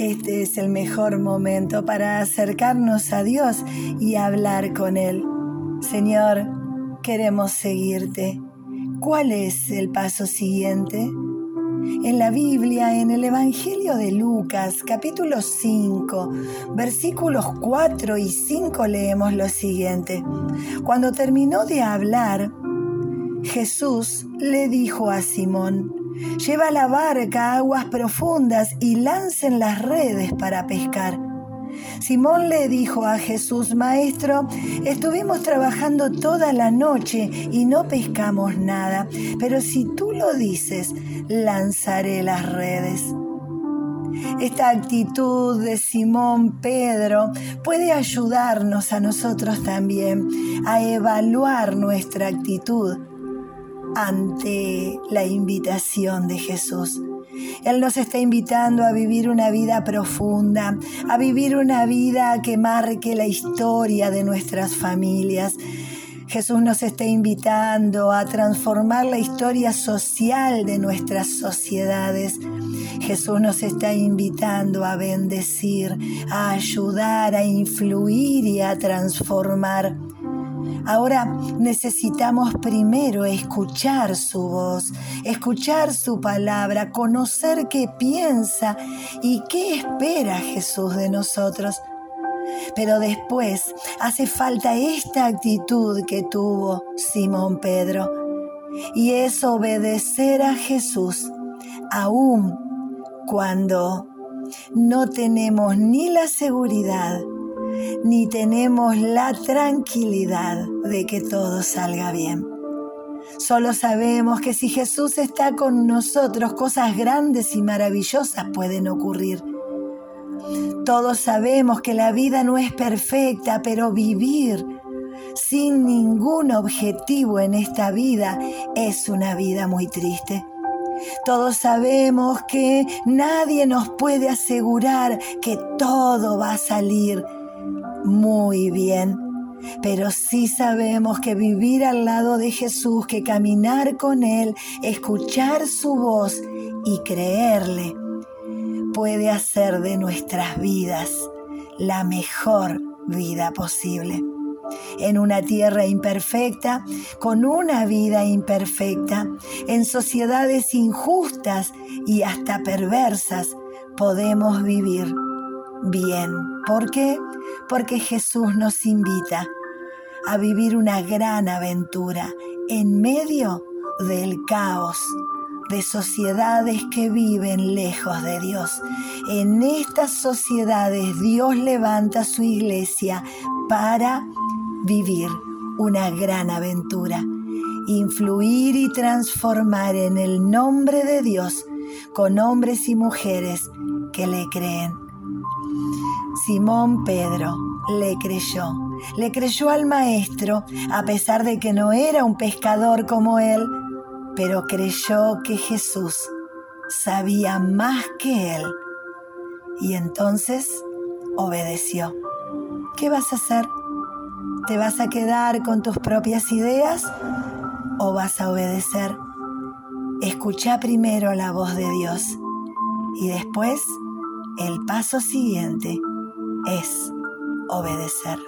Este es el mejor momento para acercarnos a Dios y hablar con Él. Señor, queremos seguirte. ¿Cuál es el paso siguiente? En la Biblia, en el Evangelio de Lucas, capítulo 5, versículos 4 y 5, leemos lo siguiente. Cuando terminó de hablar, Jesús le dijo a Simón, Lleva la barca a aguas profundas y lancen las redes para pescar. Simón le dijo a Jesús, Maestro, estuvimos trabajando toda la noche y no pescamos nada, pero si tú lo dices, lanzaré las redes. Esta actitud de Simón Pedro puede ayudarnos a nosotros también a evaluar nuestra actitud ante la invitación de Jesús. Él nos está invitando a vivir una vida profunda, a vivir una vida que marque la historia de nuestras familias. Jesús nos está invitando a transformar la historia social de nuestras sociedades. Jesús nos está invitando a bendecir, a ayudar, a influir y a transformar. Ahora necesitamos primero escuchar su voz, escuchar su palabra, conocer qué piensa y qué espera Jesús de nosotros. Pero después hace falta esta actitud que tuvo Simón Pedro, y es obedecer a Jesús, aun cuando no tenemos ni la seguridad ni tenemos la tranquilidad de que todo salga bien. Solo sabemos que si Jesús está con nosotros, cosas grandes y maravillosas pueden ocurrir. Todos sabemos que la vida no es perfecta, pero vivir sin ningún objetivo en esta vida es una vida muy triste. Todos sabemos que nadie nos puede asegurar que todo va a salir muy bien. Pero sí sabemos que vivir al lado de Jesús, que caminar con Él, escuchar su voz y creerle, puede hacer de nuestras vidas la mejor vida posible. En una tierra imperfecta, con una vida imperfecta, en sociedades injustas y hasta perversas, podemos vivir bien. ¿Por qué? Porque Jesús nos invita a vivir una gran aventura en medio del caos de sociedades que viven lejos de Dios. En estas sociedades Dios levanta su iglesia para vivir una gran aventura, influir y transformar en el nombre de Dios con hombres y mujeres que le creen. Simón Pedro le creyó, le creyó al maestro, a pesar de que no era un pescador como él, pero creyó que Jesús sabía más que él. Y entonces obedeció. ¿Qué vas a hacer? ¿Te vas a quedar con tus propias ideas o vas a obedecer? Escucha primero la voz de Dios y después el paso siguiente es obedecer.